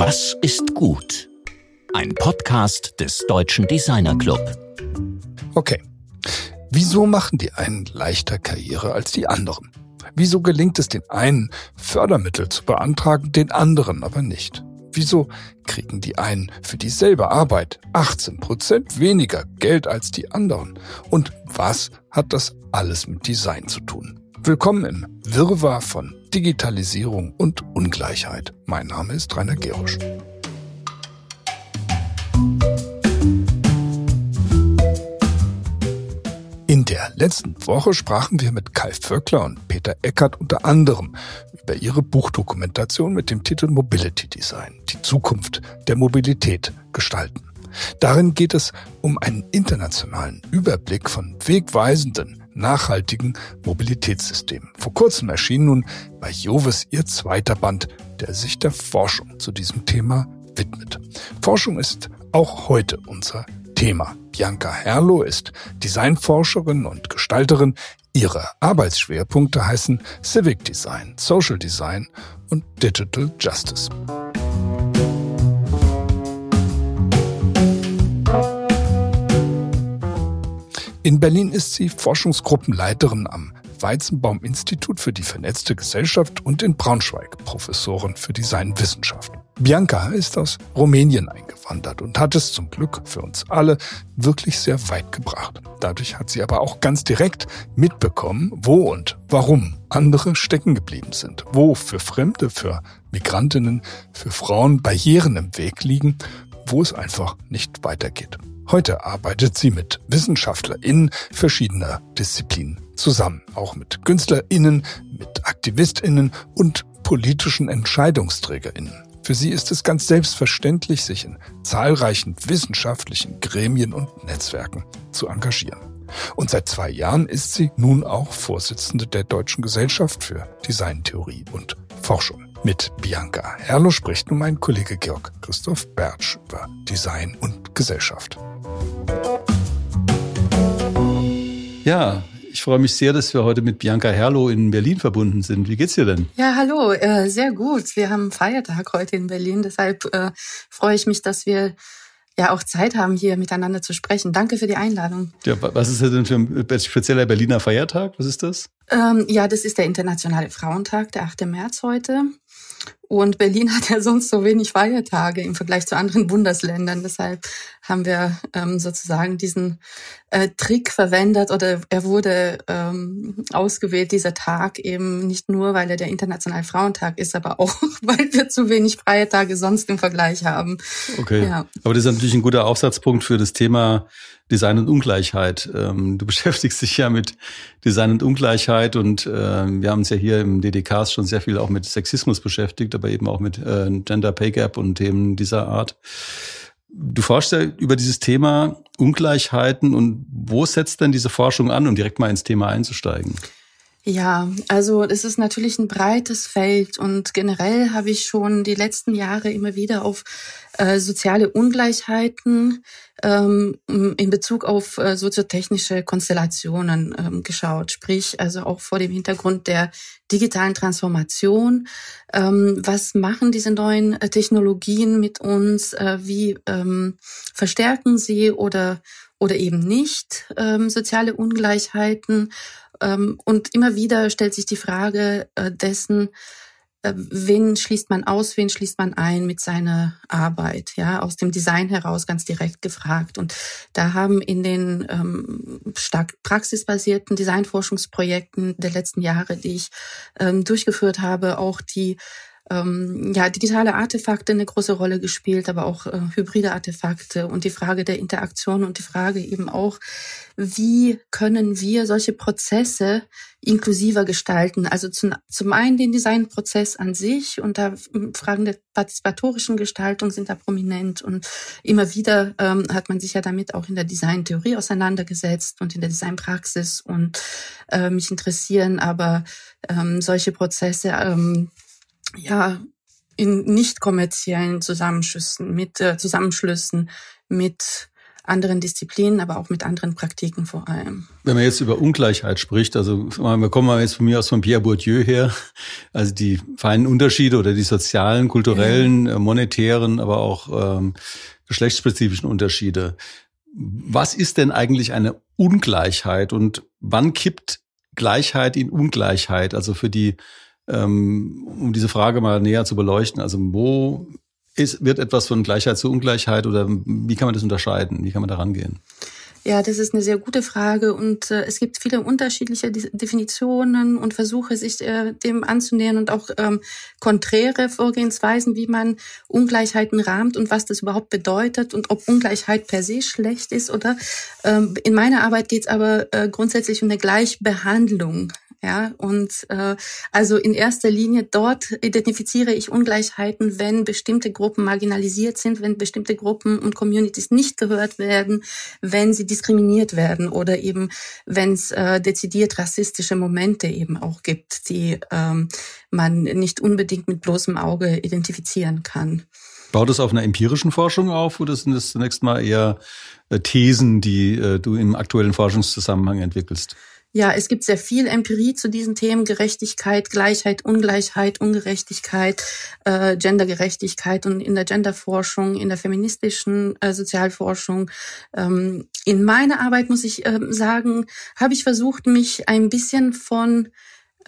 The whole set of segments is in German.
Was ist gut? Ein Podcast des Deutschen Designer Club. Okay. Wieso machen die einen leichter Karriere als die anderen? Wieso gelingt es den einen, Fördermittel zu beantragen, den anderen aber nicht? Wieso kriegen die einen für dieselbe Arbeit 18 Prozent weniger Geld als die anderen? Und was hat das alles mit Design zu tun? Willkommen im Wirrwarr von Digitalisierung und Ungleichheit. Mein Name ist Rainer Gerusch. In der letzten Woche sprachen wir mit Kai Vöckler und Peter Eckert unter anderem über ihre Buchdokumentation mit dem Titel Mobility Design, die Zukunft der Mobilität gestalten. Darin geht es um einen internationalen Überblick von wegweisenden, nachhaltigen Mobilitätssystemen. Vor kurzem erschien nun bei Jovis ihr zweiter Band, der sich der Forschung zu diesem Thema widmet. Forschung ist auch heute unser Thema. Bianca Herlo ist Designforscherin und Gestalterin. Ihre Arbeitsschwerpunkte heißen Civic Design, Social Design und Digital Justice. In Berlin ist sie Forschungsgruppenleiterin am Weizenbaum-Institut für die vernetzte Gesellschaft und in Braunschweig Professorin für Designwissenschaft. Bianca ist aus Rumänien eingewandert und hat es zum Glück für uns alle wirklich sehr weit gebracht. Dadurch hat sie aber auch ganz direkt mitbekommen, wo und warum andere stecken geblieben sind, wo für Fremde, für Migrantinnen, für Frauen Barrieren im Weg liegen, wo es einfach nicht weitergeht. Heute arbeitet sie mit WissenschaftlerInnen verschiedener Disziplinen zusammen, auch mit KünstlerInnen, mit AktivistInnen und politischen EntscheidungsträgerInnen. Für sie ist es ganz selbstverständlich, sich in zahlreichen wissenschaftlichen Gremien und Netzwerken zu engagieren. Und seit zwei Jahren ist sie nun auch Vorsitzende der Deutschen Gesellschaft für Designtheorie und Forschung. Mit Bianca Herrlo spricht nun mein Kollege Georg Christoph Bertsch über Design und Gesellschaft. Ja, ich freue mich sehr, dass wir heute mit Bianca Herrlo in Berlin verbunden sind. Wie geht's dir denn? Ja, hallo, äh, sehr gut. Wir haben Feiertag heute in Berlin, deshalb äh, freue ich mich, dass wir ja auch Zeit haben, hier miteinander zu sprechen. Danke für die Einladung. Ja, was ist das denn für ein spezieller Berliner Feiertag? Was ist das? Ähm, ja, das ist der Internationale Frauentag, der 8. März heute. Und Berlin hat ja sonst so wenig Feiertage im Vergleich zu anderen Bundesländern. Deshalb haben wir ähm, sozusagen diesen äh, Trick verwendet oder er wurde ähm, ausgewählt, dieser Tag eben nicht nur, weil er der Internationale Frauentag ist, aber auch, weil wir zu wenig freie Tage sonst im Vergleich haben. Okay. Ja. Aber das ist natürlich ein guter Aufsatzpunkt für das Thema Design und Ungleichheit. Ähm, du beschäftigst dich ja mit Design und Ungleichheit und äh, wir haben uns ja hier im DDKs schon sehr viel auch mit Sexismus beschäftigt, aber eben auch mit äh, Gender Pay Gap und Themen dieser Art. Du forschst ja über dieses Thema Ungleichheiten und wo setzt denn diese Forschung an, um direkt mal ins Thema einzusteigen? Ja, also es ist natürlich ein breites Feld und generell habe ich schon die letzten Jahre immer wieder auf äh, soziale Ungleichheiten ähm, in Bezug auf äh, soziotechnische Konstellationen ähm, geschaut. Sprich, also auch vor dem Hintergrund der digitalen Transformation. Ähm, was machen diese neuen äh, Technologien mit uns? Äh, wie ähm, verstärken sie oder oder eben nicht ähm, soziale Ungleichheiten? Ähm, und immer wieder stellt sich die Frage äh, dessen, wen schließt man aus, wen schließt man ein mit seiner Arbeit, ja, aus dem Design heraus ganz direkt gefragt. Und da haben in den ähm, stark praxisbasierten Designforschungsprojekten der letzten Jahre, die ich ähm, durchgeführt habe, auch die ähm, ja, digitale Artefakte eine große Rolle gespielt, aber auch äh, hybride Artefakte und die Frage der Interaktion und die Frage eben auch, wie können wir solche Prozesse inklusiver gestalten? Also zum, zum einen den Designprozess an sich und da Fragen der partizipatorischen Gestaltung sind da prominent und immer wieder ähm, hat man sich ja damit auch in der Designtheorie auseinandergesetzt und in der Designpraxis und äh, mich interessieren aber ähm, solche Prozesse ähm, ja, in nicht kommerziellen Zusammenschlüssen, mit äh, Zusammenschlüssen, mit anderen Disziplinen, aber auch mit anderen Praktiken vor allem. Wenn man jetzt über Ungleichheit spricht, also wir kommen mal jetzt von mir aus von Pierre Bourdieu her, also die feinen Unterschiede oder die sozialen, kulturellen, ja. Äh, monetären, aber auch ähm, geschlechtsspezifischen Unterschiede. Was ist denn eigentlich eine Ungleichheit und wann kippt Gleichheit in Ungleichheit? Also für die, ähm, um diese Frage mal näher zu beleuchten. Also wo ist, wird etwas von Gleichheit zu Ungleichheit oder wie kann man das unterscheiden? Wie kann man da rangehen? Ja, das ist eine sehr gute Frage und äh, es gibt viele unterschiedliche Definitionen und Versuche, sich äh, dem anzunähern und auch ähm, konträre Vorgehensweisen, wie man Ungleichheiten rahmt und was das überhaupt bedeutet und ob Ungleichheit per se schlecht ist oder ähm, in meiner Arbeit geht es aber äh, grundsätzlich um eine Gleichbehandlung ja, und äh, also in erster Linie dort identifiziere ich Ungleichheiten, wenn bestimmte Gruppen marginalisiert sind, wenn bestimmte Gruppen und Communities nicht gehört werden, wenn sie diskriminiert werden oder eben wenn es äh, dezidiert rassistische Momente eben auch gibt, die ähm, man nicht unbedingt mit bloßem Auge identifizieren kann. Baut es auf einer empirischen Forschung auf oder sind das zunächst mal eher äh, Thesen, die äh, du im aktuellen Forschungszusammenhang entwickelst? Ja, es gibt sehr viel Empirie zu diesen Themen Gerechtigkeit, Gleichheit, Ungleichheit, Ungerechtigkeit, äh, Gendergerechtigkeit und in der Genderforschung, in der feministischen äh, Sozialforschung. Ähm, in meiner Arbeit muss ich äh, sagen, habe ich versucht, mich ein bisschen von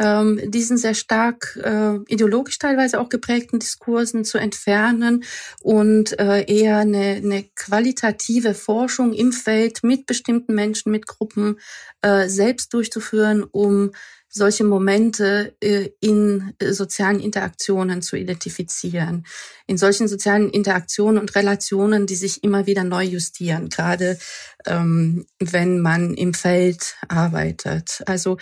ähm, diesen sehr stark äh, ideologisch teilweise auch geprägten Diskursen zu entfernen und äh, eher eine, eine qualitative Forschung im Feld mit bestimmten Menschen, mit Gruppen äh, selbst durchzuführen, um solche Momente äh, in sozialen Interaktionen zu identifizieren. In solchen sozialen Interaktionen und Relationen, die sich immer wieder neu justieren, gerade ähm, wenn man im Feld arbeitet. Also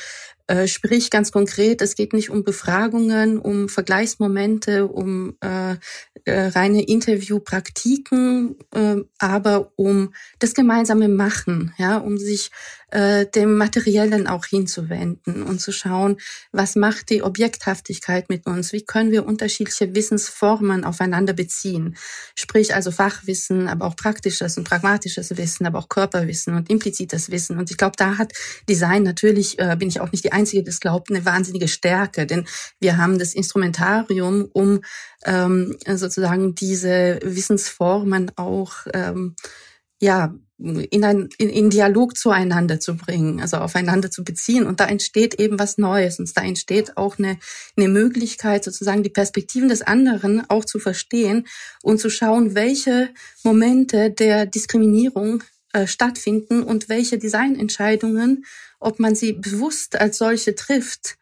äh, sprich ganz konkret, es geht nicht um Befragungen, um Vergleichsmomente, um äh, äh, reine Interviewpraktiken, äh, aber um das gemeinsame Machen, ja, um sich äh, dem Materiellen auch hinzuwenden und zu schauen, was macht die Objekthaftigkeit mit uns? Wie können wir unterschiedliche Wissensformen aufeinander beziehen? Sprich also Fachwissen, aber auch praktisches und pragmatisches Wissen, aber auch Körperwissen und implizites Wissen. Und ich glaube, da hat Design natürlich, äh, bin ich auch nicht die Einzige, das glaubt, eine wahnsinnige Stärke, denn wir haben das Instrumentarium, um ähm, sozusagen diese Wissensformen auch ähm, ja in ein in, in Dialog zueinander zu bringen, also aufeinander zu beziehen. Und da entsteht eben was Neues und da entsteht auch eine, eine Möglichkeit, sozusagen die Perspektiven des anderen auch zu verstehen und zu schauen, welche Momente der Diskriminierung äh, stattfinden und welche Designentscheidungen, ob man sie bewusst als solche trifft,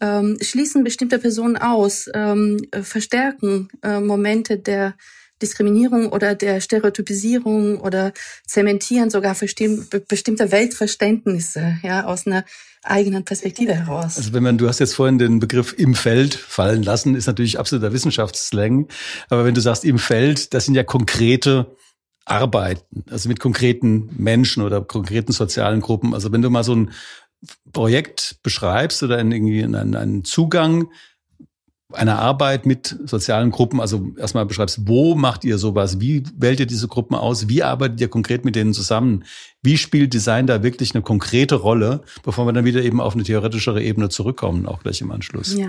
ähm, schließen bestimmte Personen aus, ähm, verstärken äh, Momente der Diskriminierung oder der Stereotypisierung oder zementieren sogar bestimmte Weltverständnisse ja, aus einer eigenen Perspektive heraus. Also wenn man, du hast jetzt vorhin den Begriff im Feld fallen lassen, ist natürlich absoluter Wissenschaftsslang. Aber wenn du sagst im Feld, das sind ja konkrete Arbeiten, also mit konkreten Menschen oder konkreten sozialen Gruppen. Also wenn du mal so ein Projekt beschreibst oder irgendwie einen, einen Zugang einer Arbeit mit sozialen Gruppen, also erstmal beschreibst, wo macht ihr sowas? Wie wählt ihr diese Gruppen aus? Wie arbeitet ihr konkret mit denen zusammen? Wie spielt Design da wirklich eine konkrete Rolle, bevor wir dann wieder eben auf eine theoretischere Ebene zurückkommen, auch gleich im Anschluss? Ja.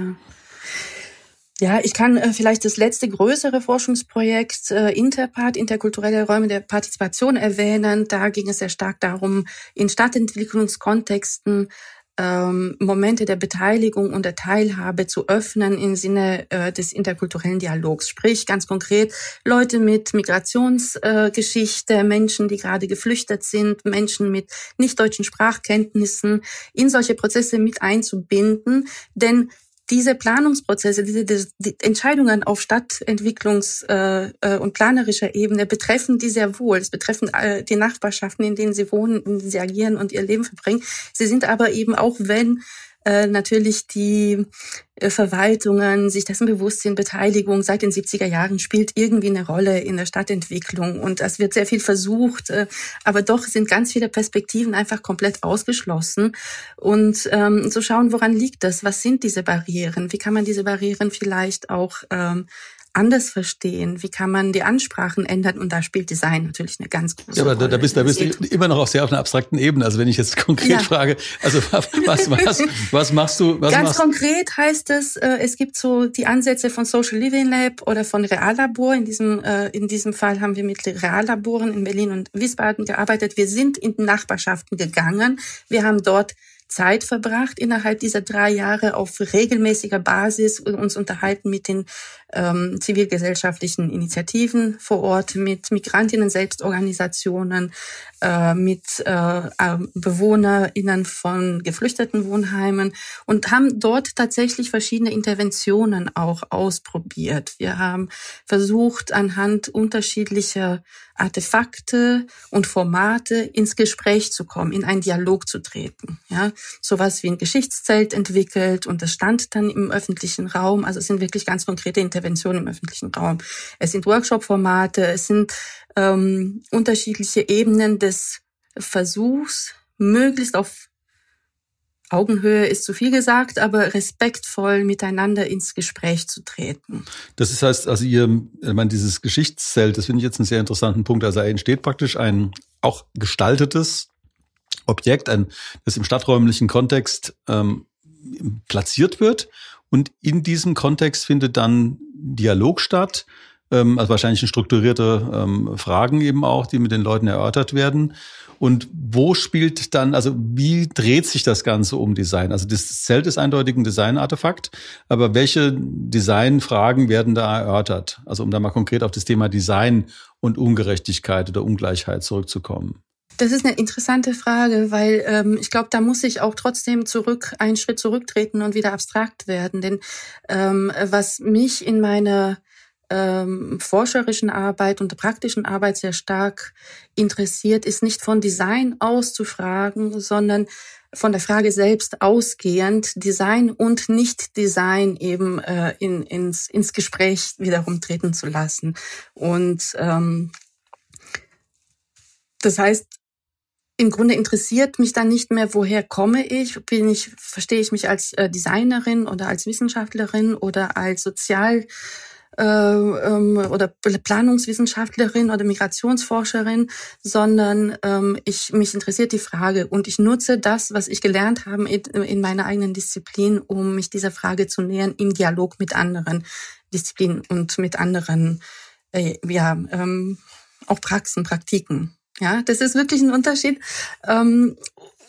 Ja, ich kann äh, vielleicht das letzte größere Forschungsprojekt äh, Interpart, interkulturelle Räume der Partizipation erwähnen. Da ging es sehr stark darum, in Stadtentwicklungskontexten ähm, Momente der Beteiligung und der Teilhabe zu öffnen im Sinne äh, des interkulturellen Dialogs. Sprich, ganz konkret, Leute mit Migrationsgeschichte, äh, Menschen, die gerade geflüchtet sind, Menschen mit nicht deutschen Sprachkenntnissen in solche Prozesse mit einzubinden. Denn diese Planungsprozesse, diese die Entscheidungen auf Stadtentwicklungs- äh, äh, und planerischer Ebene betreffen die sehr wohl. Es betreffen äh, die Nachbarschaften, in denen sie wohnen, in denen sie agieren und ihr Leben verbringen. Sie sind aber eben auch, wenn äh, natürlich die äh, Verwaltungen sich dessen bewusst sind, Beteiligung seit den 70er Jahren spielt irgendwie eine Rolle in der Stadtentwicklung und es wird sehr viel versucht, äh, aber doch sind ganz viele Perspektiven einfach komplett ausgeschlossen und ähm, zu schauen, woran liegt das? Was sind diese Barrieren? Wie kann man diese Barrieren vielleicht auch ähm, anders verstehen? Wie kann man die Ansprachen ändern? Und da spielt Design natürlich eine ganz große ja, aber Rolle. Da, bist, da bist du immer noch auf sehr auf einer abstrakten Ebene. Also wenn ich jetzt konkret ja. frage, also was, was, was machst du? Was ganz machst konkret heißt es, äh, es gibt so die Ansätze von Social Living Lab oder von Reallabor. In diesem, äh, in diesem Fall haben wir mit Reallaboren in Berlin und Wiesbaden gearbeitet. Wir sind in Nachbarschaften gegangen. Wir haben dort Zeit verbracht innerhalb dieser drei Jahre auf regelmäßiger Basis uns unterhalten mit den ähm, zivilgesellschaftlichen Initiativen vor Ort, mit Migrantinnen-Selbstorganisationen, äh, mit äh, BewohnerInnen von geflüchteten Wohnheimen und haben dort tatsächlich verschiedene Interventionen auch ausprobiert. Wir haben versucht, anhand unterschiedlicher Artefakte und Formate ins Gespräch zu kommen, in einen Dialog zu treten. Ja, sowas wie ein Geschichtszelt entwickelt und das stand dann im öffentlichen Raum. Also es sind wirklich ganz konkrete Interventionen im öffentlichen Raum. Es sind Workshop-Formate, es sind ähm, unterschiedliche Ebenen des Versuchs, möglichst auf Augenhöhe ist zu viel gesagt, aber respektvoll miteinander ins Gespräch zu treten. Das ist heißt, also ihr, ich meine, dieses Geschichtszelt, das finde ich jetzt einen sehr interessanten Punkt. Also entsteht praktisch ein auch gestaltetes Objekt, ein, das im stadträumlichen Kontext ähm, platziert wird. Und in diesem Kontext findet dann Dialog statt, ähm, also wahrscheinlich strukturierte ähm, Fragen eben auch, die mit den Leuten erörtert werden. Und wo spielt dann, also wie dreht sich das Ganze um Design? Also das Zelt ist eindeutig ein Design-Artefakt, aber welche Designfragen werden da erörtert? Also um da mal konkret auf das Thema Design und Ungerechtigkeit oder Ungleichheit zurückzukommen. Das ist eine interessante Frage, weil ähm, ich glaube, da muss ich auch trotzdem zurück, einen Schritt zurücktreten und wieder abstrakt werden. Denn ähm, was mich in meiner ähm, forscherischen Arbeit und der praktischen Arbeit sehr stark interessiert, ist nicht von Design auszufragen, sondern von der Frage selbst ausgehend Design und Nicht-Design eben äh, in, ins, ins Gespräch wiederum treten zu lassen. Und ähm, das heißt, im Grunde interessiert mich dann nicht mehr, woher komme ich, bin ich, verstehe ich mich als äh, Designerin oder als Wissenschaftlerin oder als Sozial äh, ähm, oder Planungswissenschaftlerin oder Migrationsforscherin, sondern ähm, ich mich interessiert die Frage und ich nutze das, was ich gelernt habe in, in meiner eigenen Disziplin, um mich dieser Frage zu nähern im Dialog mit anderen Disziplinen und mit anderen äh, ja ähm, auch Praxen, Praktiken. Ja, das ist wirklich ein Unterschied. Ähm,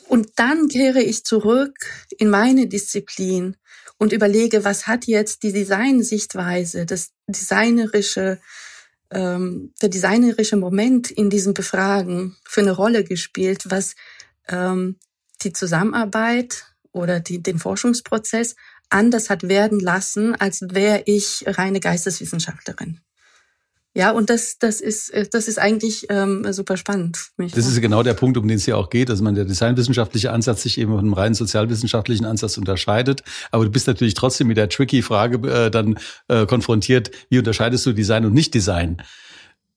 und dann kehre ich zurück in meine Disziplin und überlege, was hat jetzt die Designsichtweise, das designerische, ähm, der designerische Moment in diesem Befragen für eine Rolle gespielt, was ähm, die Zusammenarbeit oder die, den Forschungsprozess anders hat werden lassen, als wäre ich reine Geisteswissenschaftlerin. Ja, und das, das ist, äh, das ist eigentlich ähm, super spannend für mich. Das ist genau der Punkt, um den es hier auch geht, dass man der designwissenschaftliche Ansatz sich eben von einem rein sozialwissenschaftlichen Ansatz unterscheidet. Aber du bist natürlich trotzdem mit der tricky Frage äh, dann äh, konfrontiert, wie unterscheidest du Design und Nicht-Design?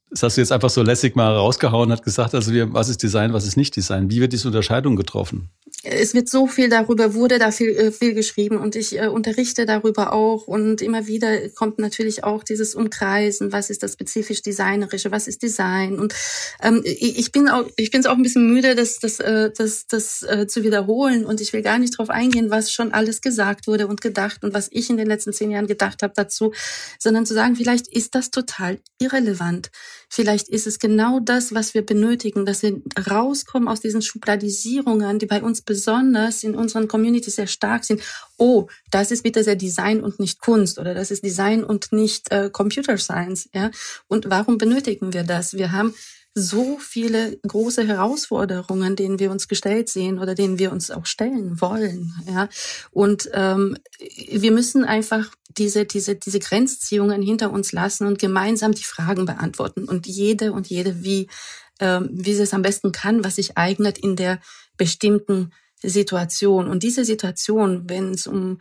Das hast du jetzt einfach so lässig mal rausgehauen, hat gesagt, also wir, was ist Design, was ist nicht Design? Wie wird diese Unterscheidung getroffen? Es wird so viel darüber, wurde da viel, äh, viel geschrieben und ich äh, unterrichte darüber auch und immer wieder kommt natürlich auch dieses Umkreisen, was ist das spezifisch Designerische, was ist Design und ähm, ich bin auch, ich bin auch ein bisschen müde, das, das, äh, das, das äh, zu wiederholen und ich will gar nicht darauf eingehen, was schon alles gesagt wurde und gedacht und was ich in den letzten zehn Jahren gedacht habe dazu, sondern zu sagen, vielleicht ist das total irrelevant. Vielleicht ist es genau das, was wir benötigen, dass wir rauskommen aus diesen Schubladisierungen, die bei uns besonders in unseren Communities sehr stark sind. Oh, das ist bitte sehr Design und nicht Kunst oder das ist Design und nicht äh, Computer Science. Ja? Und warum benötigen wir das? Wir haben so viele große Herausforderungen, denen wir uns gestellt sehen oder denen wir uns auch stellen wollen. Ja, und ähm, wir müssen einfach diese diese diese Grenzziehungen hinter uns lassen und gemeinsam die Fragen beantworten und jede und jede wie ähm, wie sie es am besten kann, was sich eignet in der bestimmten Situation. Und diese Situation, wenn es um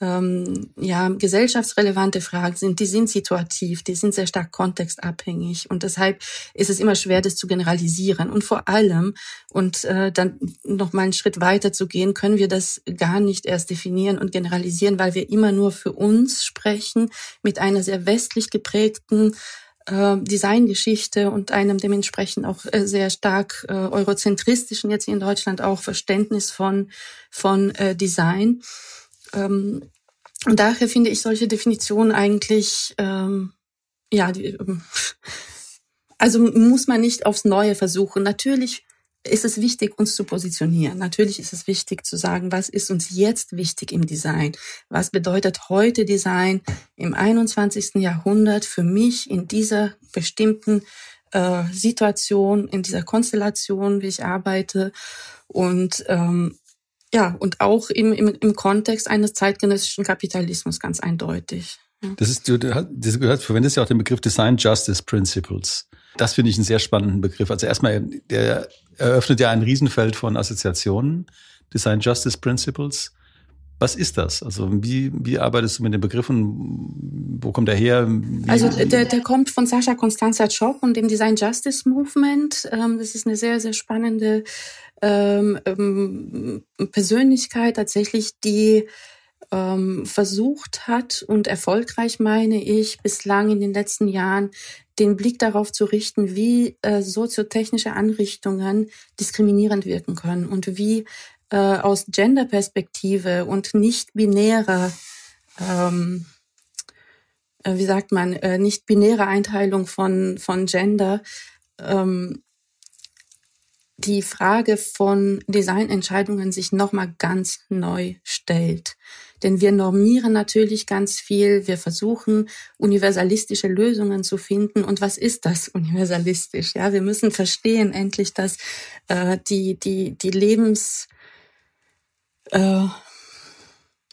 ähm, ja, gesellschaftsrelevante Fragen sind, die sind situativ, die sind sehr stark kontextabhängig und deshalb ist es immer schwer, das zu generalisieren. Und vor allem, und äh, dann noch mal einen Schritt weiter zu gehen, können wir das gar nicht erst definieren und generalisieren, weil wir immer nur für uns sprechen mit einer sehr westlich geprägten äh, Designgeschichte und einem dementsprechend auch äh, sehr stark äh, eurozentristischen, jetzt in Deutschland auch Verständnis von, von äh, Design. Ähm, und daher finde ich solche Definitionen eigentlich, ähm, ja, die, ähm, also muss man nicht aufs Neue versuchen. Natürlich ist es wichtig, uns zu positionieren. Natürlich ist es wichtig zu sagen, was ist uns jetzt wichtig im Design? Was bedeutet heute Design im 21. Jahrhundert für mich in dieser bestimmten äh, Situation, in dieser Konstellation, wie ich arbeite? Und ähm, ja, und auch im, im, im Kontext eines zeitgenössischen Kapitalismus ganz eindeutig. Das ist, du, du gehört, verwendest ja auch den Begriff Design Justice Principles. Das finde ich einen sehr spannenden Begriff. Also erstmal, der eröffnet ja ein Riesenfeld von Assoziationen, Design Justice Principles. Was ist das? Also wie, wie arbeitest du mit den Begriffen? Wo kommt er her? Wie, also der, der kommt von Sascha Constanza Chop und dem Design Justice Movement. Ähm, das ist eine sehr, sehr spannende ähm, ähm, Persönlichkeit tatsächlich, die versucht hat und erfolgreich meine ich bislang in den letzten Jahren den Blick darauf zu richten, wie äh, soziotechnische Anrichtungen diskriminierend wirken können und wie äh, aus Genderperspektive und nicht binärer ähm, äh, wie sagt man, äh, nicht binäre Einteilung von, von Gender ähm, die Frage von Designentscheidungen sich nochmal ganz neu stellt. Denn wir normieren natürlich ganz viel, wir versuchen universalistische Lösungen zu finden. Und was ist das universalistisch? Ja, wir müssen verstehen endlich, dass äh, die, die, die Lebens äh,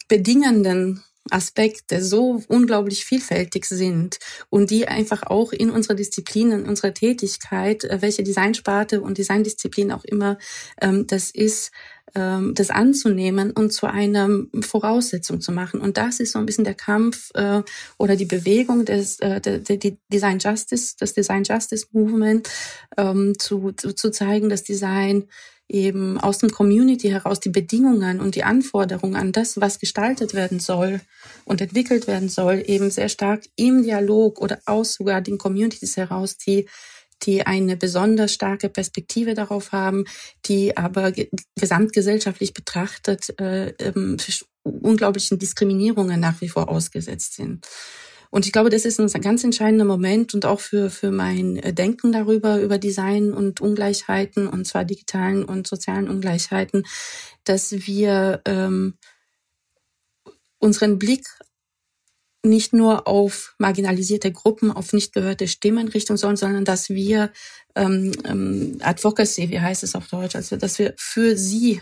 bedingenden Aspekte so unglaublich vielfältig sind und die einfach auch in unserer Disziplin, in unserer Tätigkeit, äh, welche Designsparte und Designdisziplin auch immer ähm, das ist, ähm, das anzunehmen und zu einer Voraussetzung zu machen. Und das ist so ein bisschen der Kampf äh, oder die Bewegung des äh, der, der Design Justice, das Design Justice Movement, ähm, zu, zu, zu zeigen, dass Design eben aus dem Community heraus die Bedingungen und die Anforderungen an das, was gestaltet werden soll und entwickelt werden soll, eben sehr stark im Dialog oder aus sogar den Communities heraus, die die eine besonders starke Perspektive darauf haben, die aber gesamtgesellschaftlich betrachtet äh, ähm, unglaublichen Diskriminierungen nach wie vor ausgesetzt sind. Und ich glaube, das ist ein ganz entscheidender Moment und auch für, für mein Denken darüber, über Design und Ungleichheiten, und zwar digitalen und sozialen Ungleichheiten, dass wir ähm, unseren Blick nicht nur auf marginalisierte Gruppen, auf nicht gehörte Stimmen richten sollen, sondern dass wir ähm, ähm, Advocacy, wie heißt es auf Deutsch, also dass wir für sie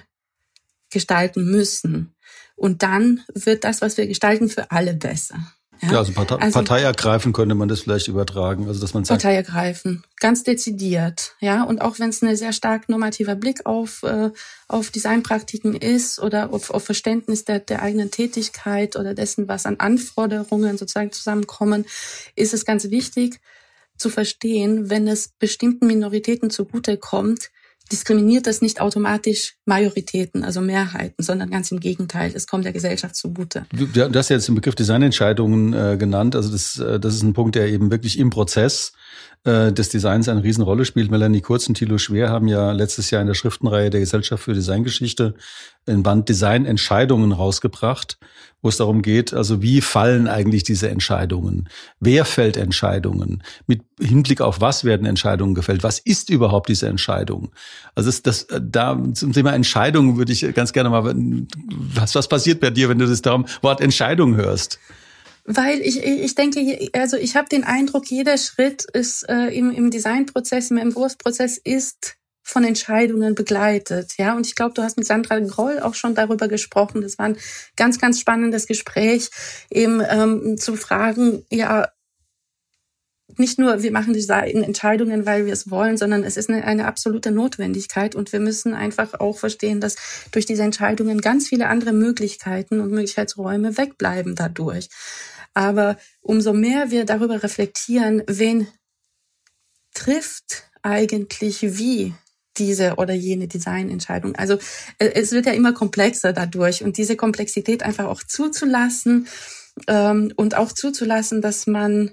gestalten müssen. Und dann wird das, was wir gestalten, für alle besser. Ja, ja also, Partei, also Partei ergreifen könnte man das vielleicht übertragen. Also dass man sagt, Partei ergreifen, ganz dezidiert. Ja, und auch wenn es ein sehr stark normativer Blick auf, äh, auf Designpraktiken ist oder auf, auf Verständnis der, der eigenen Tätigkeit oder dessen, was an Anforderungen sozusagen zusammenkommen, ist es ganz wichtig zu verstehen, wenn es bestimmten Minoritäten zugute kommt, diskriminiert das nicht automatisch Majoritäten, also Mehrheiten, sondern ganz im Gegenteil, es kommt der Gesellschaft zugute. Du, du hast ja jetzt den Begriff Designentscheidungen äh, genannt, also das, äh, das ist ein Punkt, der eben wirklich im Prozess äh, des Designs eine Riesenrolle spielt. Melanie Kurz und Thilo Schwer haben ja letztes Jahr in der Schriftenreihe der Gesellschaft für Designgeschichte ein Band Designentscheidungen rausgebracht, wo es darum geht, also wie fallen eigentlich diese Entscheidungen? Wer fällt Entscheidungen? Mit Hinblick auf was werden Entscheidungen gefällt? Was ist überhaupt diese Entscheidung? Also das, das da zum Thema Entscheidungen würde ich ganz gerne mal, was, was passiert bei dir, wenn du das darum Wort Entscheidung hörst? Weil ich, ich denke, also ich habe den Eindruck, jeder Schritt ist äh, im, im Designprozess, im Entwurfsprozess ist von Entscheidungen begleitet. Ja, und ich glaube, du hast mit Sandra Groll auch schon darüber gesprochen. Das war ein ganz, ganz spannendes Gespräch, eben ähm, zu fragen, ja, nicht nur, wir machen diese Entscheidungen, weil wir es wollen, sondern es ist eine, eine, absolute Notwendigkeit und wir müssen einfach auch verstehen, dass durch diese Entscheidungen ganz viele andere Möglichkeiten und Möglichkeitsräume wegbleiben dadurch. Aber umso mehr wir darüber reflektieren, wen trifft eigentlich wie diese oder jene Designentscheidung. Also äh, es wird ja immer komplexer dadurch und diese Komplexität einfach auch zuzulassen ähm, und auch zuzulassen, dass man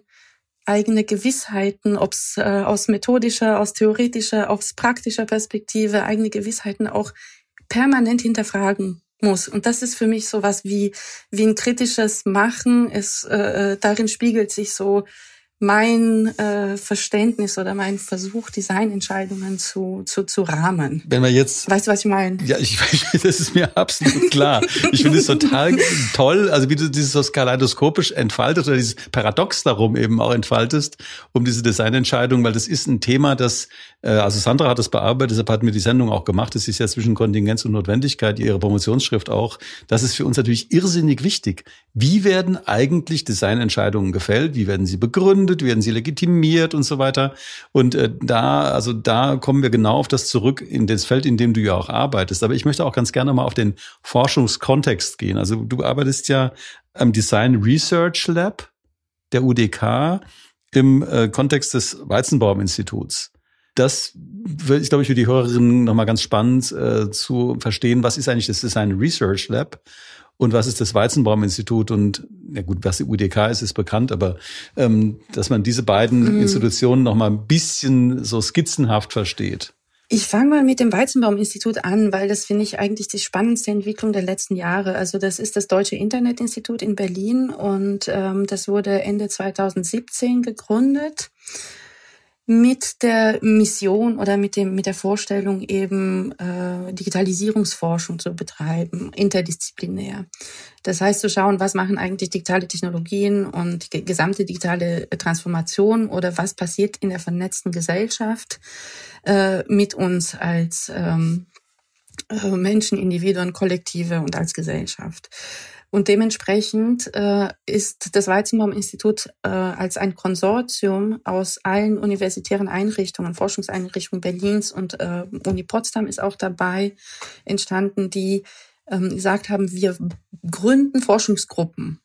eigene Gewissheiten, ob es äh, aus methodischer, aus theoretischer, aus praktischer Perspektive, eigene Gewissheiten auch permanent hinterfragen muss. Und das ist für mich so was wie, wie ein kritisches Machen. Es, äh, äh darin spiegelt sich so mein äh, Verständnis oder mein Versuch, Designentscheidungen zu, zu, zu rahmen. Wenn wir jetzt. Weißt du, was ich meine? Ja, ich, das ist mir absolut klar. Ich finde es total toll, also wie du dieses so kaleidoskopisch entfaltest oder dieses Paradox darum eben auch entfaltest, um diese Designentscheidung, weil das ist ein Thema, das, äh, also Sandra hat das bearbeitet, deshalb hat mir die Sendung auch gemacht. Das ist ja zwischen Kontingenz und Notwendigkeit, ihre Promotionsschrift auch. Das ist für uns natürlich irrsinnig wichtig. Wie werden eigentlich Designentscheidungen gefällt? Wie werden sie begründet? Begründet, werden sie legitimiert und so weiter. Und äh, da, also da kommen wir genau auf das zurück in das Feld, in dem du ja auch arbeitest. Aber ich möchte auch ganz gerne mal auf den Forschungskontext gehen. Also du arbeitest ja am Design Research Lab der UDK im äh, Kontext des Weizenbaum-Instituts. Das wird, ich glaube ich, für die Hörerinnen nochmal ganz spannend äh, zu verstehen, was ist eigentlich das Design Research Lab und was ist das Weizenbaum-Institut und ja gut, was die UDK ist, ist bekannt, aber ähm, dass man diese beiden mhm. Institutionen noch mal ein bisschen so skizzenhaft versteht. Ich fange mal mit dem Weizenbaum-Institut an, weil das finde ich eigentlich die spannendste Entwicklung der letzten Jahre. Also das ist das Deutsche Internetinstitut in Berlin und ähm, das wurde Ende 2017 gegründet mit der Mission oder mit dem mit der Vorstellung eben äh, Digitalisierungsforschung zu betreiben, interdisziplinär. Das heißt zu schauen, was machen eigentlich digitale Technologien und die gesamte digitale Transformation oder was passiert in der vernetzten Gesellschaft äh, mit uns als ähm, äh, Menschen, Individuen, Kollektive und als Gesellschaft. Und dementsprechend äh, ist das Weizenbaum-Institut äh, als ein Konsortium aus allen universitären Einrichtungen, Forschungseinrichtungen Berlins und äh, Uni Potsdam ist auch dabei entstanden, die ähm, gesagt haben, wir gründen Forschungsgruppen.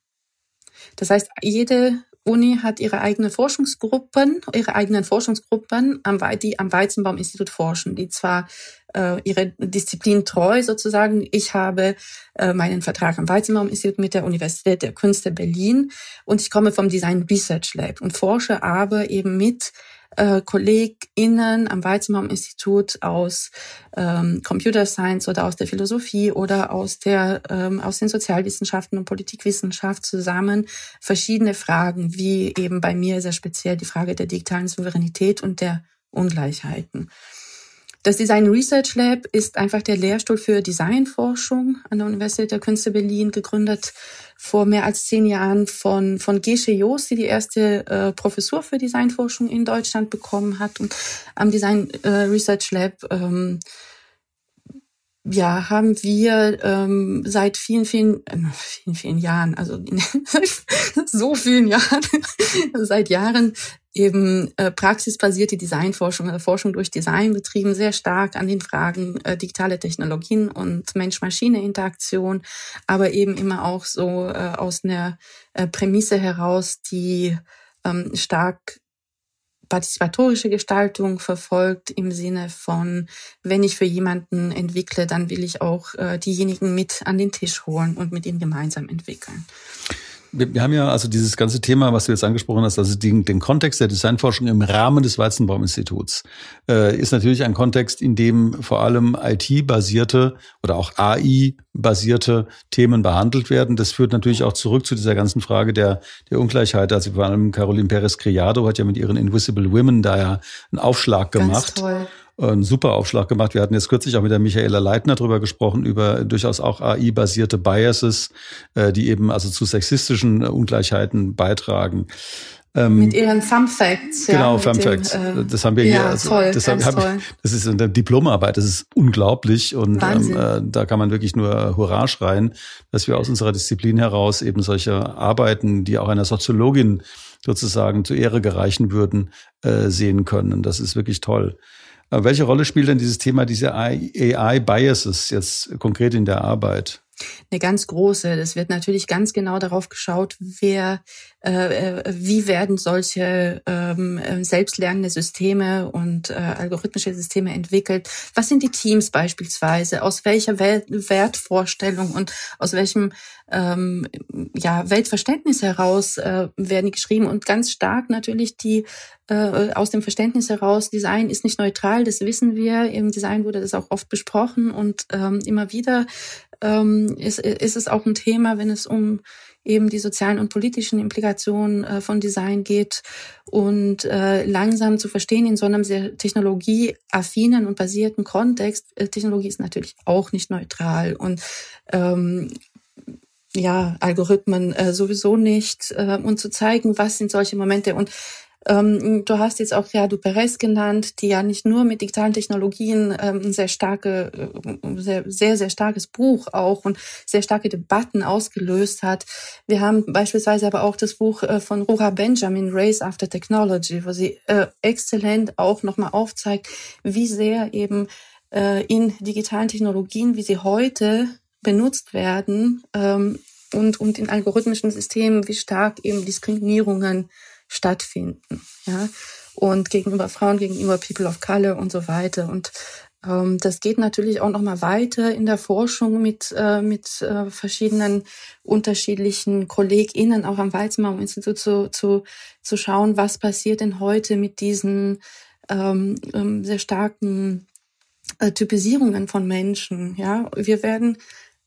Das heißt, jede Uni hat ihre eigenen Forschungsgruppen, ihre eigenen Forschungsgruppen, die am Weizenbaum-Institut forschen, die zwar äh, ihre Disziplin treu sozusagen. Ich habe äh, meinen Vertrag am Weizenbaum-Institut mit der Universität der Künste Berlin und ich komme vom Design Research Lab und forsche aber eben mit äh, KollegInnen am Weizenbaum-Institut aus ähm, Computer Science oder aus der Philosophie oder aus, der, ähm, aus den Sozialwissenschaften und Politikwissenschaft zusammen verschiedene Fragen, wie eben bei mir sehr speziell die Frage der digitalen Souveränität und der Ungleichheiten. Das Design Research Lab ist einfach der Lehrstuhl für Designforschung an der Universität der Künste Berlin, gegründet vor mehr als zehn Jahren von, von Gesche Jost, die die erste äh, Professur für Designforschung in Deutschland bekommen hat. Und am Design äh, Research Lab ähm, ja, haben wir ähm, seit vielen, vielen, äh, vielen, vielen Jahren, also so vielen Jahren, seit Jahren eben äh, praxisbasierte Designforschung, also Forschung durch Design betrieben, sehr stark an den Fragen äh, digitale Technologien und Mensch-Maschine-Interaktion, aber eben immer auch so äh, aus einer äh, Prämisse heraus, die ähm, stark partizipatorische Gestaltung verfolgt im Sinne von, wenn ich für jemanden entwickle, dann will ich auch äh, diejenigen mit an den Tisch holen und mit ihnen gemeinsam entwickeln wir, wir haben ja also dieses ganze Thema, was du jetzt angesprochen hast, also den, den Kontext der Designforschung im Rahmen des Weizenbaum-Instituts, äh, ist natürlich ein Kontext, in dem vor allem IT-basierte oder auch AI-basierte Themen behandelt werden. Das führt natürlich auch zurück zu dieser ganzen Frage der, der Ungleichheit. Also vor allem Caroline Perez-Criado hat ja mit ihren Invisible Women da ja einen Aufschlag gemacht. Ganz toll einen super Aufschlag gemacht. Wir hatten jetzt kürzlich auch mit der Michaela Leitner drüber gesprochen, über durchaus auch AI-basierte Biases, äh, die eben also zu sexistischen äh, Ungleichheiten beitragen. Ähm, mit ihren Fun Facts. Genau, ja, Fun Facts. Äh, das haben wir ja, hier. Also, toll, das, hab, toll. das ist eine Diplomarbeit, das ist unglaublich und ähm, äh, da kann man wirklich nur Hurra schreien, dass wir aus unserer Disziplin heraus eben solche Arbeiten, die auch einer Soziologin sozusagen zu Ehre gereichen würden, äh, sehen können. Das ist wirklich toll. Aber welche Rolle spielt denn dieses Thema, diese AI-Biases jetzt konkret in der Arbeit? Eine ganz große. Es wird natürlich ganz genau darauf geschaut, wer, äh, äh, wie werden solche ähm, äh, selbstlernende Systeme und äh, algorithmische Systeme entwickelt. Was sind die Teams beispielsweise? Aus welcher Welt, Wertvorstellung und aus welchem ähm, ja, Weltverständnis heraus äh, werden die geschrieben und ganz stark natürlich die äh, aus dem Verständnis heraus, Design ist nicht neutral, das wissen wir. Im Design wurde das auch oft besprochen und ähm, immer wieder ähm, ist, ist es auch ein Thema, wenn es um eben die sozialen und politischen Implikationen äh, von Design geht und äh, langsam zu verstehen in so einem sehr technologieaffinen und basierten Kontext. Äh, Technologie ist natürlich auch nicht neutral und ähm, ja, Algorithmen äh, sowieso nicht äh, und zu zeigen, was sind solche Momente und ähm, du hast jetzt auch Riadu Perez genannt, die ja nicht nur mit digitalen Technologien ähm, sehr starke, äh, sehr, sehr, sehr starkes Buch auch und sehr starke Debatten ausgelöst hat. Wir haben beispielsweise aber auch das Buch äh, von Rora Benjamin, Race After Technology, wo sie äh, exzellent auch nochmal aufzeigt, wie sehr eben äh, in digitalen Technologien, wie sie heute benutzt werden ähm, und, und in algorithmischen Systemen, wie stark eben Diskriminierungen stattfinden. Ja? Und gegenüber Frauen, gegenüber People of Color und so weiter. Und ähm, das geht natürlich auch noch mal weiter in der Forschung mit, äh, mit äh, verschiedenen unterschiedlichen KollegInnen, auch am Weizenbaum-Institut zu, zu, zu schauen, was passiert denn heute mit diesen ähm, ähm sehr starken äh, Typisierungen von Menschen. Ja, wir werden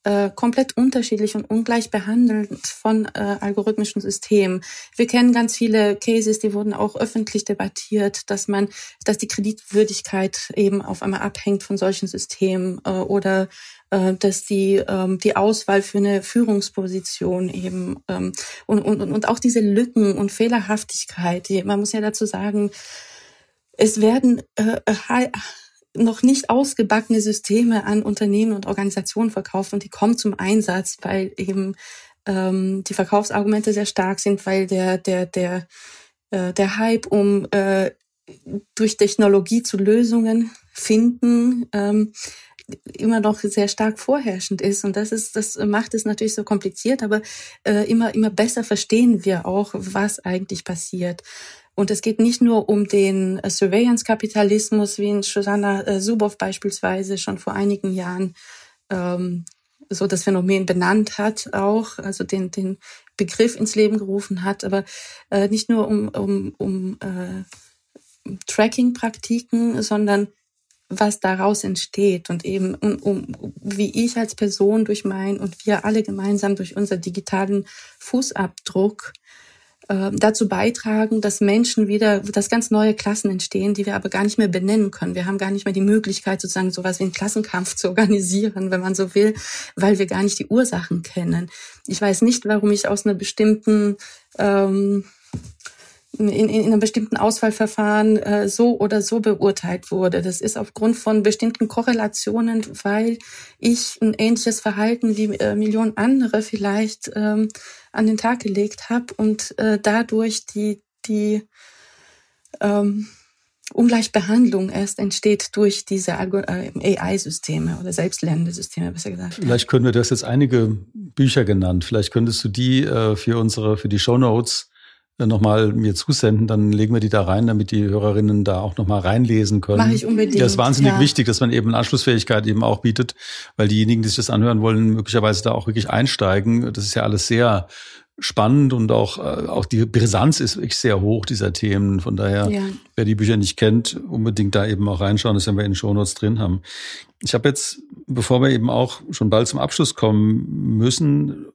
äh, komplett unterschiedlich und ungleich behandelt von äh, algorithmischen Systemen. Wir kennen ganz viele Cases, die wurden auch öffentlich debattiert, dass man, dass die Kreditwürdigkeit eben auf einmal abhängt von solchen Systemen äh, oder äh, dass die ähm, die Auswahl für eine Führungsposition eben ähm, und, und und auch diese Lücken und Fehlerhaftigkeit. Die, man muss ja dazu sagen, es werden äh, noch nicht ausgebackene Systeme an Unternehmen und Organisationen verkauft und die kommen zum Einsatz, weil eben ähm, die Verkaufsargumente sehr stark sind, weil der der der äh, der Hype um äh, durch Technologie zu Lösungen finden ähm, immer noch sehr stark vorherrschend ist und das ist das macht es natürlich so kompliziert, aber äh, immer immer besser verstehen wir auch, was eigentlich passiert. Und es geht nicht nur um den äh, Surveillance-Kapitalismus, wie in Shoshana äh, Zuboff beispielsweise schon vor einigen Jahren ähm, so das Phänomen benannt hat, auch, also den, den Begriff ins Leben gerufen hat, aber äh, nicht nur um, um, um äh, Tracking-Praktiken, sondern was daraus entsteht und eben um, um, wie ich als Person durch mein und wir alle gemeinsam durch unseren digitalen Fußabdruck äh, dazu beitragen, dass Menschen wieder, dass ganz neue Klassen entstehen, die wir aber gar nicht mehr benennen können. Wir haben gar nicht mehr die Möglichkeit, sozusagen sowas wie einen Klassenkampf zu organisieren, wenn man so will, weil wir gar nicht die Ursachen kennen. Ich weiß nicht, warum ich aus einer bestimmten ähm, in, in, in einem bestimmten Auswahlverfahren äh, so oder so beurteilt wurde. Das ist aufgrund von bestimmten Korrelationen, weil ich ein ähnliches Verhalten wie äh, Millionen andere vielleicht ähm, an den Tag gelegt habe und äh, dadurch die, die ähm, Ungleichbehandlung erst entsteht durch diese äh, AI-Systeme oder selbstlernende Systeme, besser gesagt. Vielleicht können wir, du hast jetzt einige Bücher genannt, vielleicht könntest du die äh, für unsere, für die Show Notes äh, nochmal mir zusenden, dann legen wir die da rein, damit die Hörerinnen da auch nochmal reinlesen können. Mache ich unbedingt. Das ist wahnsinnig ja. wichtig, dass man eben Anschlussfähigkeit eben auch bietet, weil diejenigen, die sich das anhören wollen, möglicherweise da auch wirklich einsteigen. Das ist ja alles sehr spannend und auch, äh, auch die Brisanz ist wirklich sehr hoch dieser Themen. Von daher, ja. wer die Bücher nicht kennt, unbedingt da eben auch reinschauen, das werden wir in den Shownotes drin haben. Ich habe jetzt, bevor wir eben auch schon bald zum Abschluss kommen müssen,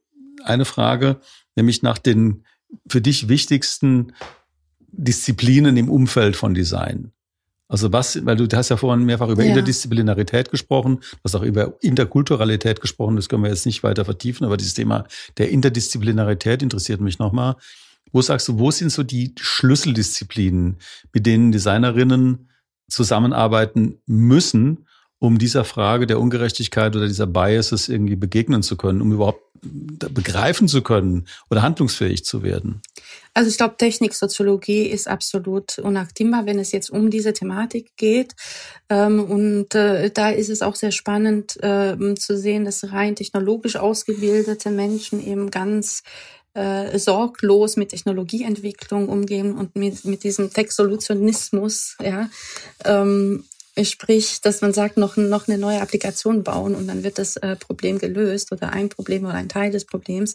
eine Frage, nämlich nach den für dich wichtigsten Disziplinen im Umfeld von Design? Also was, weil du hast ja vorhin mehrfach über ja. Interdisziplinarität gesprochen, du hast auch über Interkulturalität gesprochen, das können wir jetzt nicht weiter vertiefen, aber dieses Thema der Interdisziplinarität interessiert mich nochmal. Wo sagst du, wo sind so die Schlüsseldisziplinen, mit denen Designerinnen zusammenarbeiten müssen, um dieser Frage der Ungerechtigkeit oder dieser Biases irgendwie begegnen zu können, um überhaupt begreifen zu können oder handlungsfähig zu werden? Also ich glaube, Techniksoziologie ist absolut unabdingbar, wenn es jetzt um diese Thematik geht. Ähm, und äh, da ist es auch sehr spannend ähm, zu sehen, dass rein technologisch ausgebildete Menschen eben ganz äh, sorglos mit Technologieentwicklung umgehen und mit, mit diesem Tech-Solutionismus, ja, ähm, Sprich, dass man sagt, noch, noch eine neue Applikation bauen und dann wird das äh, Problem gelöst oder ein Problem oder ein Teil des Problems.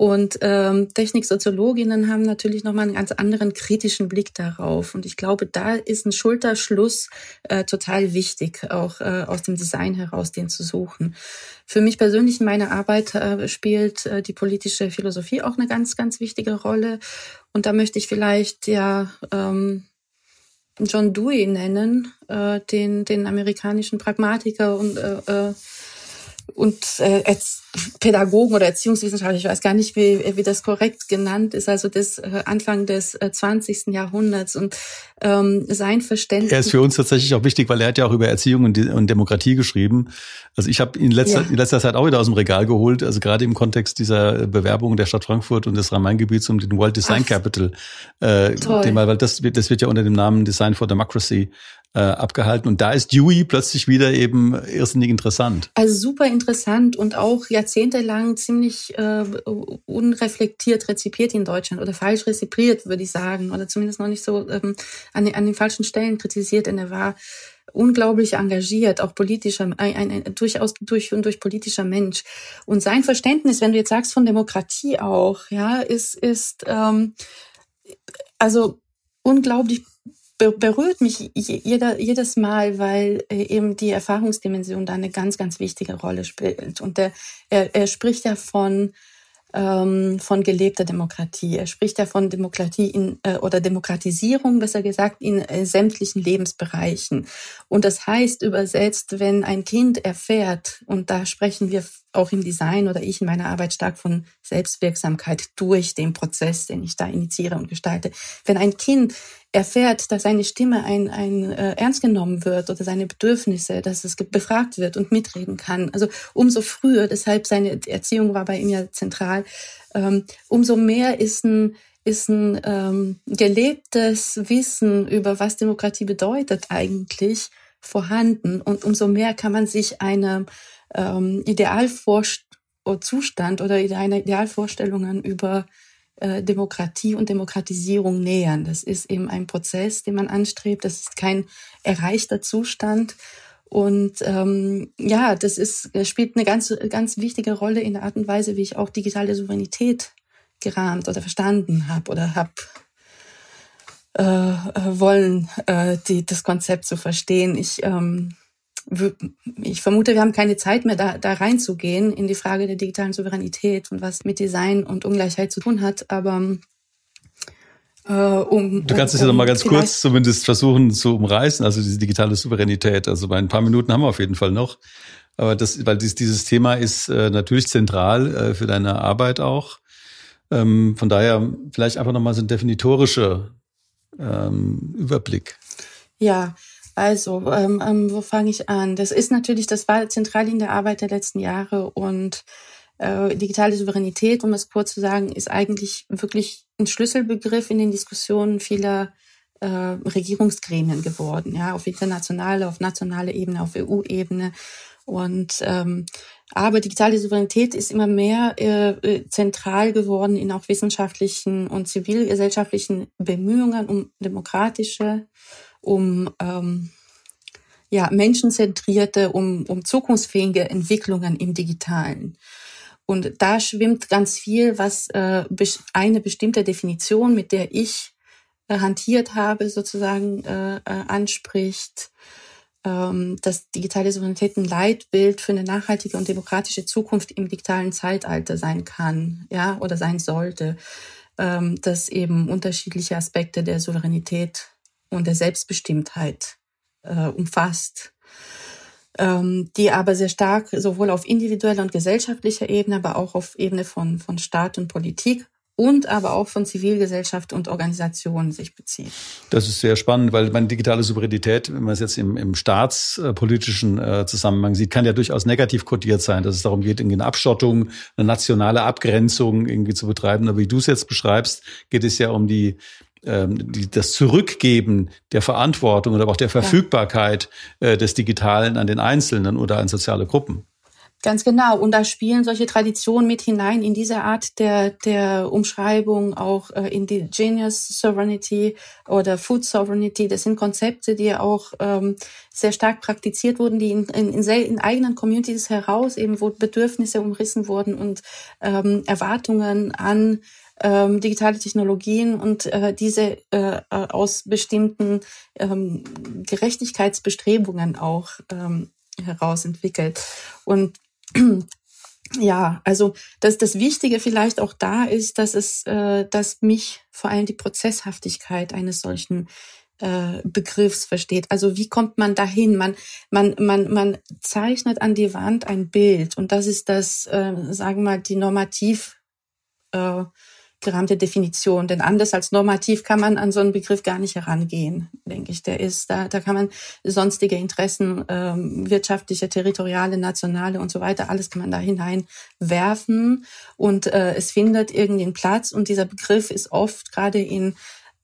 Und ähm, Techniksoziologinnen haben natürlich nochmal einen ganz anderen kritischen Blick darauf. Und ich glaube, da ist ein Schulterschluss äh, total wichtig, auch äh, aus dem Design heraus den zu suchen. Für mich persönlich in meiner Arbeit äh, spielt äh, die politische Philosophie auch eine ganz, ganz wichtige Rolle. Und da möchte ich vielleicht ja ähm, John Dewey nennen, äh, den, den amerikanischen Pragmatiker und äh, äh und äh, als Pädagogen oder Erziehungswissenschaftler, ich weiß gar nicht, wie, wie das korrekt genannt ist, also des äh, Anfang des äh, 20. Jahrhunderts und ähm, sein Verständnis. Er ist für uns tatsächlich auch wichtig, weil er hat ja auch über Erziehung und, und Demokratie geschrieben. Also ich habe ihn letzter, ja. in letzter Zeit auch wieder aus dem Regal geholt, also gerade im Kontext dieser Bewerbung der Stadt Frankfurt und des Rhein-Main-Gebiets um den World Design Ach, Capital. Äh, Thema, weil das, wird, das wird ja unter dem Namen Design for Democracy äh, abgehalten. Und da ist Dewey plötzlich wieder eben irrsinnig interessant. Also super interessant und auch jahrzehntelang ziemlich äh, unreflektiert rezipiert in Deutschland oder falsch rezipiert, würde ich sagen, oder zumindest noch nicht so ähm, an, den, an den falschen Stellen kritisiert, denn er war unglaublich engagiert, auch politischer, ein, ein, ein, durchaus durch und durch politischer Mensch. Und sein Verständnis, wenn du jetzt sagst von Demokratie auch, ja, ist, ist ähm, also unglaublich berührt mich jeder, jedes Mal, weil äh, eben die Erfahrungsdimension da eine ganz, ganz wichtige Rolle spielt. Und der, er, er spricht ja von, ähm, von gelebter Demokratie. Er spricht ja von Demokratie in, äh, oder Demokratisierung, besser gesagt, in äh, sämtlichen Lebensbereichen. Und das heißt übersetzt, wenn ein Kind erfährt, und da sprechen wir auch im Design oder ich in meiner Arbeit stark von Selbstwirksamkeit durch den Prozess, den ich da initiiere und gestalte. Wenn ein Kind erfährt, dass seine Stimme ein, ein äh, ernst genommen wird oder seine Bedürfnisse, dass es befragt wird und mitreden kann. Also umso früher, deshalb seine Erziehung war bei ihm ja zentral, ähm, umso mehr ist ein ist ein ähm, gelebtes Wissen über was Demokratie bedeutet eigentlich vorhanden und umso mehr kann man sich eine ähm, Idealzustand oder eine Idealvorstellungen über Demokratie und Demokratisierung nähern. Das ist eben ein Prozess, den man anstrebt. Das ist kein erreichter Zustand. Und ähm, ja, das ist spielt eine ganz ganz wichtige Rolle in der Art und Weise, wie ich auch digitale Souveränität gerahmt oder verstanden habe oder habe äh, äh, wollen, äh, die, das Konzept zu verstehen. Ich ähm, ich vermute, wir haben keine Zeit mehr, da, da reinzugehen in die Frage der digitalen Souveränität und was mit Design und Ungleichheit zu tun hat. Aber äh, um, du kannst es ja noch mal ganz kurz zumindest versuchen zu umreißen, also diese digitale Souveränität. Also bei ein paar Minuten haben wir auf jeden Fall noch. Aber das, weil dieses, dieses Thema ist äh, natürlich zentral äh, für deine Arbeit auch. Ähm, von daher vielleicht einfach noch mal so ein definitorischer ähm, Überblick. Ja, also, ähm, ähm, wo fange ich an? Das ist natürlich, das war zentral in der Arbeit der letzten Jahre und äh, digitale Souveränität, um es kurz zu sagen, ist eigentlich wirklich ein Schlüsselbegriff in den Diskussionen vieler äh, Regierungsgremien geworden, ja, auf internationaler, auf nationaler Ebene, auf EU-Ebene. Und ähm, aber digitale Souveränität ist immer mehr äh, äh, zentral geworden in auch wissenschaftlichen und zivilgesellschaftlichen Bemühungen um demokratische um ähm, ja, menschenzentrierte, um, um zukunftsfähige Entwicklungen im Digitalen. Und da schwimmt ganz viel, was äh, eine bestimmte Definition, mit der ich äh, hantiert habe, sozusagen äh, äh, anspricht, ähm, dass digitale Souveränität ein Leitbild für eine nachhaltige und demokratische Zukunft im digitalen Zeitalter sein kann, ja, oder sein sollte, ähm, dass eben unterschiedliche Aspekte der Souveränität und der Selbstbestimmtheit äh, umfasst, ähm, die aber sehr stark sowohl auf individueller und gesellschaftlicher Ebene, aber auch auf Ebene von, von Staat und Politik und aber auch von Zivilgesellschaft und Organisationen sich bezieht. Das ist sehr spannend, weil meine digitale Souveränität, wenn man es jetzt im, im staatspolitischen äh, Zusammenhang sieht, kann ja durchaus negativ kodiert sein, dass es darum geht, irgendwie eine Abschottung, eine nationale Abgrenzung irgendwie zu betreiben. Aber wie du es jetzt beschreibst, geht es ja um die ähm, die, das Zurückgeben der Verantwortung oder auch der Verfügbarkeit ja. äh, des Digitalen an den Einzelnen oder an soziale Gruppen. Ganz genau. Und da spielen solche Traditionen mit hinein in diese Art der, der Umschreibung, auch äh, Indigenous Sovereignty oder Food Sovereignty. Das sind Konzepte, die auch ähm, sehr stark praktiziert wurden, die in, in, in, in eigenen Communities heraus eben, wo Bedürfnisse umrissen wurden und ähm, Erwartungen an ähm, digitale Technologien und äh, diese äh, aus bestimmten ähm, Gerechtigkeitsbestrebungen auch ähm, heraus entwickelt. Und ja, also dass das Wichtige vielleicht auch da ist, dass es, äh, dass mich vor allem die Prozesshaftigkeit eines solchen äh, Begriffs versteht. Also wie kommt man dahin? Man, man, man, man zeichnet an die Wand ein Bild und das ist das, äh, sagen wir mal, die normativ äh, gerahmte Definition. Denn anders als normativ kann man an so einen Begriff gar nicht herangehen, denke ich. Der ist, da, da kann man sonstige Interessen, ähm, wirtschaftliche, territoriale, nationale und so weiter, alles kann man da hineinwerfen. Und äh, es findet irgendwie einen Platz. Und dieser Begriff ist oft gerade in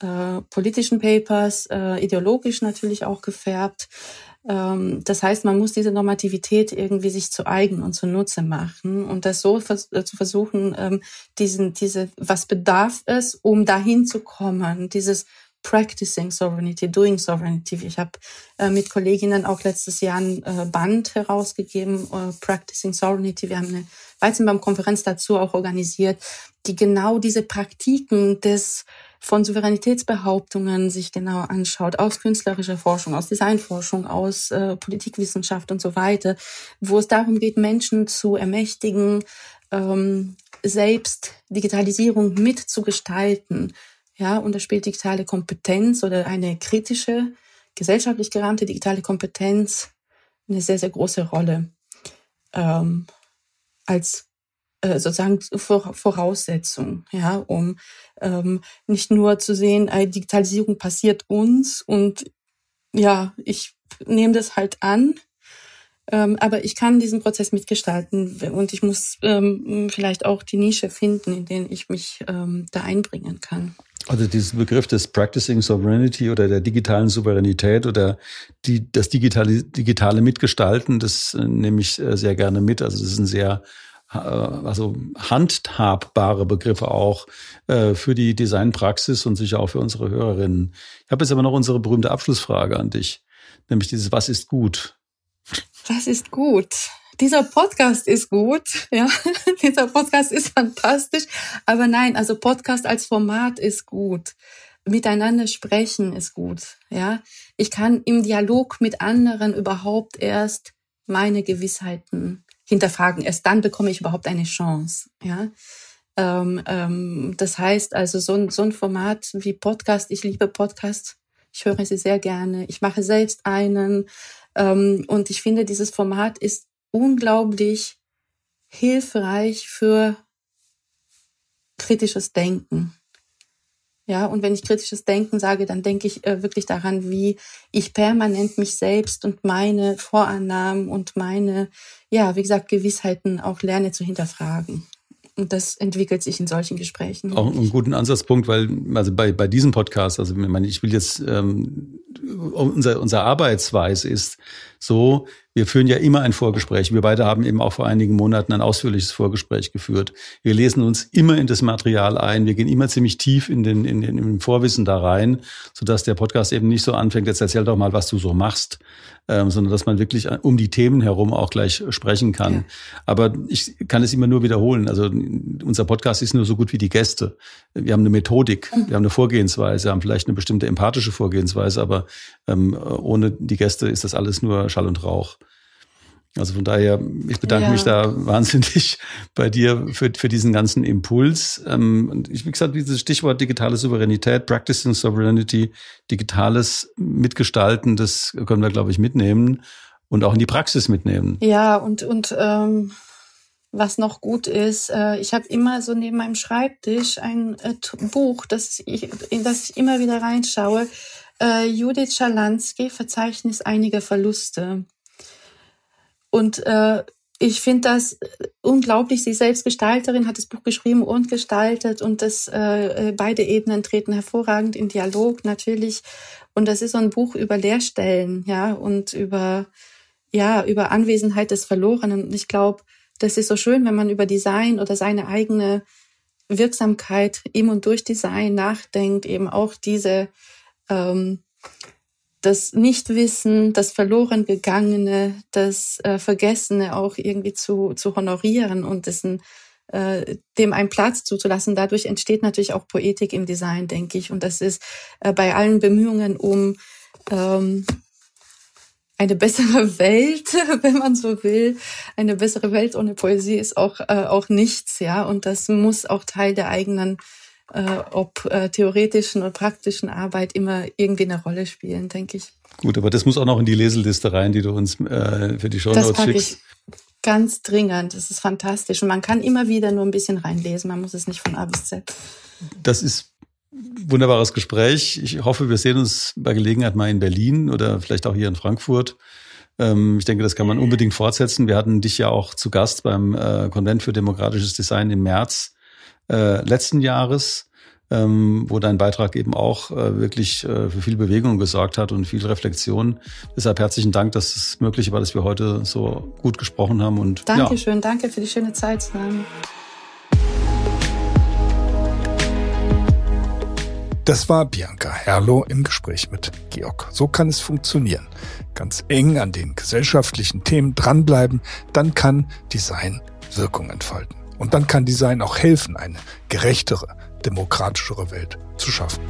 äh, politischen Papers, äh, ideologisch natürlich auch gefärbt, ähm, das heißt, man muss diese Normativität irgendwie sich zu eigen und zunutze machen und das so äh, zu versuchen, ähm, diesen, diese, was bedarf es, um dahin zu kommen, dieses Practicing Sovereignty, Doing Sovereignty. Ich habe äh, mit Kolleginnen auch letztes Jahr ein äh, Band herausgegeben, Practicing Sovereignty. Wir haben eine Weizenbaum-Konferenz dazu auch organisiert, die genau diese Praktiken des von Souveränitätsbehauptungen sich genau anschaut, aus künstlerischer Forschung, aus Designforschung, aus äh, Politikwissenschaft und so weiter, wo es darum geht, Menschen zu ermächtigen, ähm, selbst Digitalisierung mitzugestalten. Ja, und da spielt digitale Kompetenz oder eine kritische, gesellschaftlich gerahmte digitale Kompetenz eine sehr, sehr große Rolle ähm, als äh, sozusagen Voraussetzung, ja, um ähm, nicht nur zu sehen, äh, Digitalisierung passiert uns und ja, ich nehme das halt an, ähm, aber ich kann diesen Prozess mitgestalten und ich muss ähm, vielleicht auch die Nische finden, in der ich mich ähm, da einbringen kann. Also diesen Begriff des Practicing Sovereignty oder der digitalen Souveränität oder die, das digitale, digitale Mitgestalten, das äh, nehme ich äh, sehr gerne mit. Also das ist ein sehr äh, also handhabbare Begriffe auch äh, für die Designpraxis und sicher auch für unsere Hörerinnen. Ich habe jetzt aber noch unsere berühmte Abschlussfrage an dich, nämlich dieses Was ist gut? Was ist gut? Dieser Podcast ist gut, ja. Dieser Podcast ist fantastisch. Aber nein, also Podcast als Format ist gut. Miteinander sprechen ist gut, ja. Ich kann im Dialog mit anderen überhaupt erst meine Gewissheiten hinterfragen. Erst dann bekomme ich überhaupt eine Chance. Ja. Ähm, ähm, das heißt also so ein, so ein Format wie Podcast. Ich liebe Podcasts. Ich höre sie sehr gerne. Ich mache selbst einen. Ähm, und ich finde, dieses Format ist unglaublich hilfreich für kritisches Denken. Ja, und wenn ich kritisches Denken sage, dann denke ich äh, wirklich daran, wie ich permanent mich selbst und meine Vorannahmen und meine, ja, wie gesagt, Gewissheiten auch lerne zu hinterfragen. Und das entwickelt sich in solchen Gesprächen. Auch einen guten Ansatzpunkt, weil also bei, bei diesem Podcast, also ich meine, ich will jetzt ähm, unser, unser Arbeitsweise ist so, wir führen ja immer ein Vorgespräch. Wir beide haben eben auch vor einigen Monaten ein ausführliches Vorgespräch geführt. Wir lesen uns immer in das Material ein. Wir gehen immer ziemlich tief in den, in den, den Vorwissen da rein, sodass der Podcast eben nicht so anfängt, jetzt erzähl doch mal, was du so machst, ähm, sondern dass man wirklich um die Themen herum auch gleich sprechen kann. Ja. Aber ich kann es immer nur wiederholen. Also unser Podcast ist nur so gut wie die Gäste. Wir haben eine Methodik, wir haben eine Vorgehensweise, haben vielleicht eine bestimmte empathische Vorgehensweise, aber ähm, ohne die Gäste ist das alles nur Schall und Rauch. Also von daher, ich bedanke ja. mich da wahnsinnig bei dir für, für diesen ganzen Impuls. Ähm, und ich, wie gesagt, dieses Stichwort digitale Souveränität, Practicing Sovereignty, digitales Mitgestalten, das können wir, glaube ich, mitnehmen und auch in die Praxis mitnehmen. Ja, und, und ähm, was noch gut ist. Äh, ich habe immer so neben meinem Schreibtisch ein äh, Buch, das ich, in das ich immer wieder reinschaue. Äh, Judith Schalansky, Verzeichnis einiger Verluste. Und äh, ich finde das unglaublich. Sie selbst Gestalterin hat das Buch geschrieben und gestaltet und das äh, beide Ebenen treten hervorragend in Dialog natürlich. Und das ist so ein Buch über Leerstellen, ja, und über ja über Anwesenheit des Verlorenen. Und ich glaube, das ist so schön, wenn man über Design oder seine eigene Wirksamkeit im und durch Design nachdenkt, eben auch diese ähm, das Nichtwissen, das verloren gegangene, das äh, Vergessene auch irgendwie zu, zu honorieren und dessen, äh, dem einen Platz zuzulassen. Dadurch entsteht natürlich auch Poetik im Design, denke ich. Und das ist äh, bei allen Bemühungen um ähm, eine bessere Welt, wenn man so will. Eine bessere Welt ohne Poesie ist auch, äh, auch nichts, ja. Und das muss auch Teil der eigenen, äh, ob äh, theoretischen oder praktischen Arbeit immer irgendwie eine Rolle spielen, denke ich. Gut, aber das muss auch noch in die Leseliste rein, die du uns äh, für die Show Notes schickst. Ich ganz dringend. Das ist fantastisch. Und man kann immer wieder nur ein bisschen reinlesen. Man muss es nicht von A bis Z. Das ist wunderbares Gespräch. Ich hoffe, wir sehen uns bei Gelegenheit mal in Berlin oder vielleicht auch hier in Frankfurt. Ähm, ich denke, das kann man unbedingt fortsetzen. Wir hatten dich ja auch zu Gast beim äh, Konvent für demokratisches Design im März äh, letzten Jahres, ähm, wo dein Beitrag eben auch äh, wirklich für viel Bewegung gesorgt hat und viel Reflexion. Deshalb herzlichen Dank, dass es möglich war, dass wir heute so gut gesprochen haben. Und, Dankeschön, ja. danke für die schöne Zeit. Das war Bianca Herrloh im Gespräch mit Georg. So kann es funktionieren. Ganz eng an den gesellschaftlichen Themen dranbleiben, dann kann Design Wirkung entfalten. Und dann kann Design auch helfen, eine gerechtere, demokratischere Welt zu schaffen.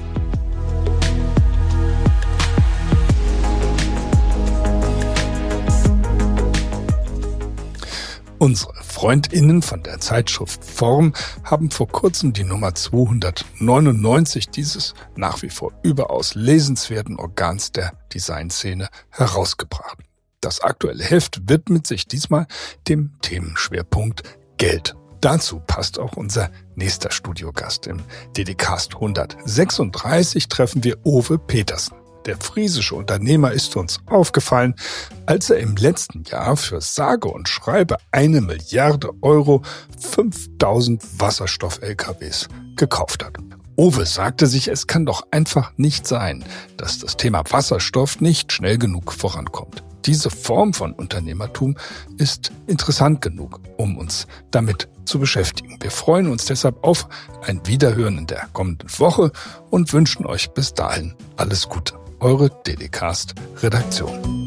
Unsere Freundinnen von der Zeitschrift Form haben vor kurzem die Nummer 299 dieses nach wie vor überaus lesenswerten Organs der Designszene herausgebracht. Das aktuelle Heft widmet sich diesmal dem Themenschwerpunkt Geld. Dazu passt auch unser nächster Studiogast. Im DDcast 136 treffen wir Ove Petersen. Der friesische Unternehmer ist uns aufgefallen, als er im letzten Jahr für sage und schreibe eine Milliarde Euro 5000 Wasserstoff-LKWs gekauft hat. Owe sagte sich, es kann doch einfach nicht sein, dass das Thema Wasserstoff nicht schnell genug vorankommt. Diese Form von Unternehmertum ist interessant genug, um uns damit zu beschäftigen. Wir freuen uns deshalb auf ein Wiederhören in der kommenden Woche und wünschen euch bis dahin alles Gute eure Dedicast Redaktion.